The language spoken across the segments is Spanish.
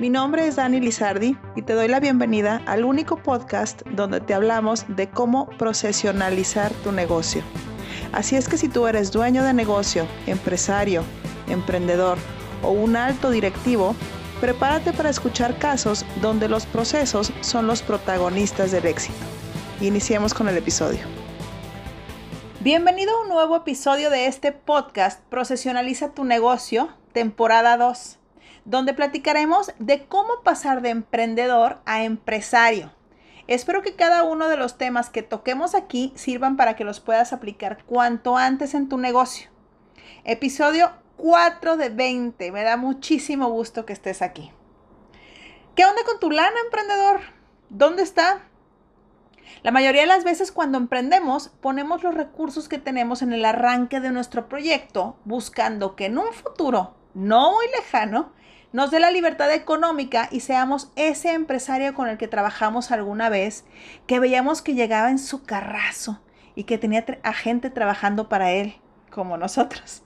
Mi nombre es Dani Lizardi y te doy la bienvenida al único podcast donde te hablamos de cómo procesionalizar tu negocio. Así es que si tú eres dueño de negocio, empresario, emprendedor o un alto directivo, prepárate para escuchar casos donde los procesos son los protagonistas del éxito. Iniciemos con el episodio. Bienvenido a un nuevo episodio de este podcast Procesionaliza tu negocio, temporada 2 donde platicaremos de cómo pasar de emprendedor a empresario. Espero que cada uno de los temas que toquemos aquí sirvan para que los puedas aplicar cuanto antes en tu negocio. Episodio 4 de 20. Me da muchísimo gusto que estés aquí. ¿Qué onda con tu lana, emprendedor? ¿Dónde está? La mayoría de las veces cuando emprendemos ponemos los recursos que tenemos en el arranque de nuestro proyecto buscando que en un futuro no muy lejano nos dé la libertad económica y seamos ese empresario con el que trabajamos alguna vez, que veíamos que llegaba en su carrazo y que tenía a gente trabajando para él, como nosotros.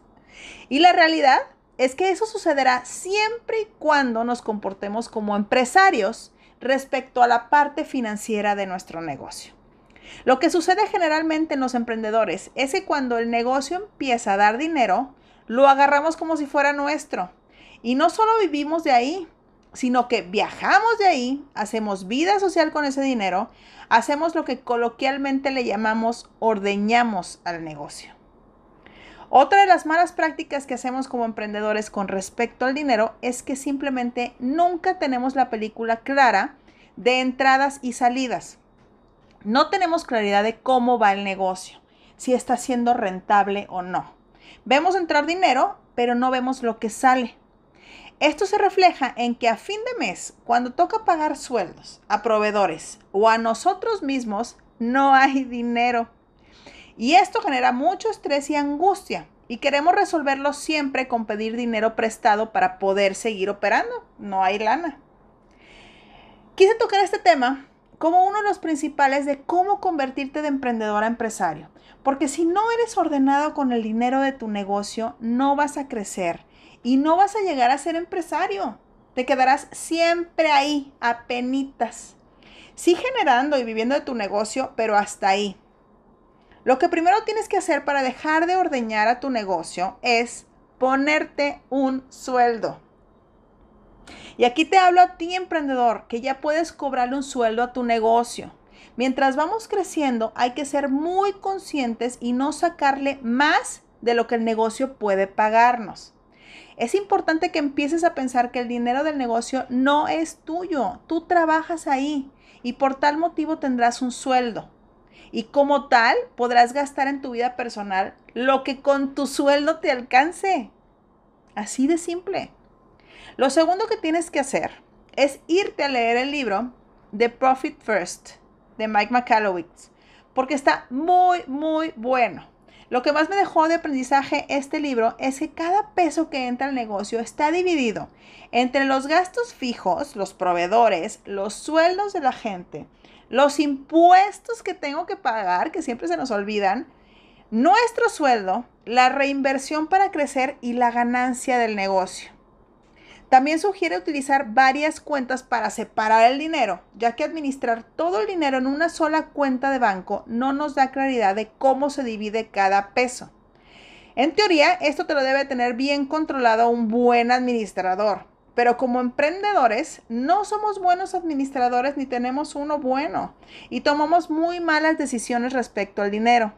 Y la realidad es que eso sucederá siempre y cuando nos comportemos como empresarios respecto a la parte financiera de nuestro negocio. Lo que sucede generalmente en los emprendedores es que cuando el negocio empieza a dar dinero, lo agarramos como si fuera nuestro y no solo vivimos de ahí, sino que viajamos de ahí, hacemos vida social con ese dinero, hacemos lo que coloquialmente le llamamos ordeñamos al negocio. Otra de las malas prácticas que hacemos como emprendedores con respecto al dinero es que simplemente nunca tenemos la película clara de entradas y salidas. No tenemos claridad de cómo va el negocio, si está siendo rentable o no. Vemos entrar dinero, pero no vemos lo que sale. Esto se refleja en que a fin de mes, cuando toca pagar sueldos a proveedores o a nosotros mismos, no hay dinero. Y esto genera mucho estrés y angustia. Y queremos resolverlo siempre con pedir dinero prestado para poder seguir operando. No hay lana. Quise tocar este tema como uno de los principales de cómo convertirte de emprendedor a empresario. Porque si no eres ordenado con el dinero de tu negocio, no vas a crecer y no vas a llegar a ser empresario. Te quedarás siempre ahí, a penitas. Sí generando y viviendo de tu negocio, pero hasta ahí. Lo que primero tienes que hacer para dejar de ordeñar a tu negocio es ponerte un sueldo. Y aquí te hablo a ti, emprendedor, que ya puedes cobrarle un sueldo a tu negocio. Mientras vamos creciendo, hay que ser muy conscientes y no sacarle más de lo que el negocio puede pagarnos. Es importante que empieces a pensar que el dinero del negocio no es tuyo, tú trabajas ahí y por tal motivo tendrás un sueldo. Y como tal, podrás gastar en tu vida personal lo que con tu sueldo te alcance. Así de simple. Lo segundo que tienes que hacer es irte a leer el libro The Profit First de Mike McAllowitz, porque está muy, muy bueno. Lo que más me dejó de aprendizaje este libro es que cada peso que entra al negocio está dividido entre los gastos fijos, los proveedores, los sueldos de la gente, los impuestos que tengo que pagar, que siempre se nos olvidan, nuestro sueldo, la reinversión para crecer y la ganancia del negocio. También sugiere utilizar varias cuentas para separar el dinero, ya que administrar todo el dinero en una sola cuenta de banco no nos da claridad de cómo se divide cada peso. En teoría, esto te lo debe tener bien controlado un buen administrador, pero como emprendedores no somos buenos administradores ni tenemos uno bueno y tomamos muy malas decisiones respecto al dinero.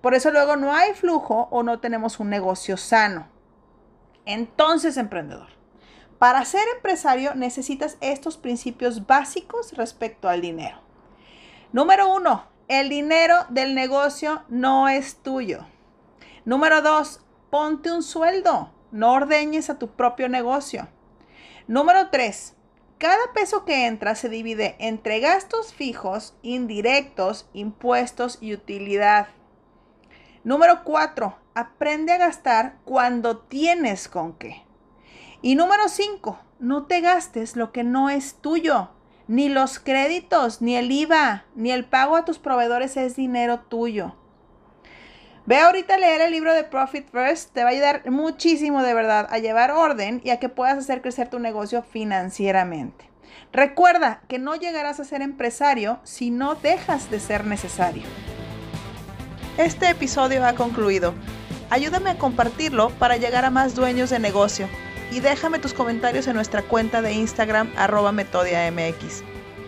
Por eso luego no hay flujo o no tenemos un negocio sano. Entonces, emprendedor, para ser empresario necesitas estos principios básicos respecto al dinero. Número uno, el dinero del negocio no es tuyo. Número dos, ponte un sueldo. No ordeñes a tu propio negocio. Número tres, cada peso que entra se divide entre gastos fijos, indirectos, impuestos y utilidad. Número cuatro, aprende a gastar cuando tienes con qué. Y número 5, no te gastes lo que no es tuyo. Ni los créditos, ni el IVA, ni el pago a tus proveedores es dinero tuyo. Ve ahorita a leer el libro de Profit First, te va a ayudar muchísimo de verdad a llevar orden y a que puedas hacer crecer tu negocio financieramente. Recuerda que no llegarás a ser empresario si no dejas de ser necesario. Este episodio ha concluido. Ayúdame a compartirlo para llegar a más dueños de negocio y déjame tus comentarios en nuestra cuenta de Instagram arroba metodiamx.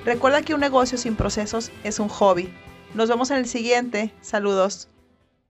Recuerda que un negocio sin procesos es un hobby. Nos vemos en el siguiente. Saludos.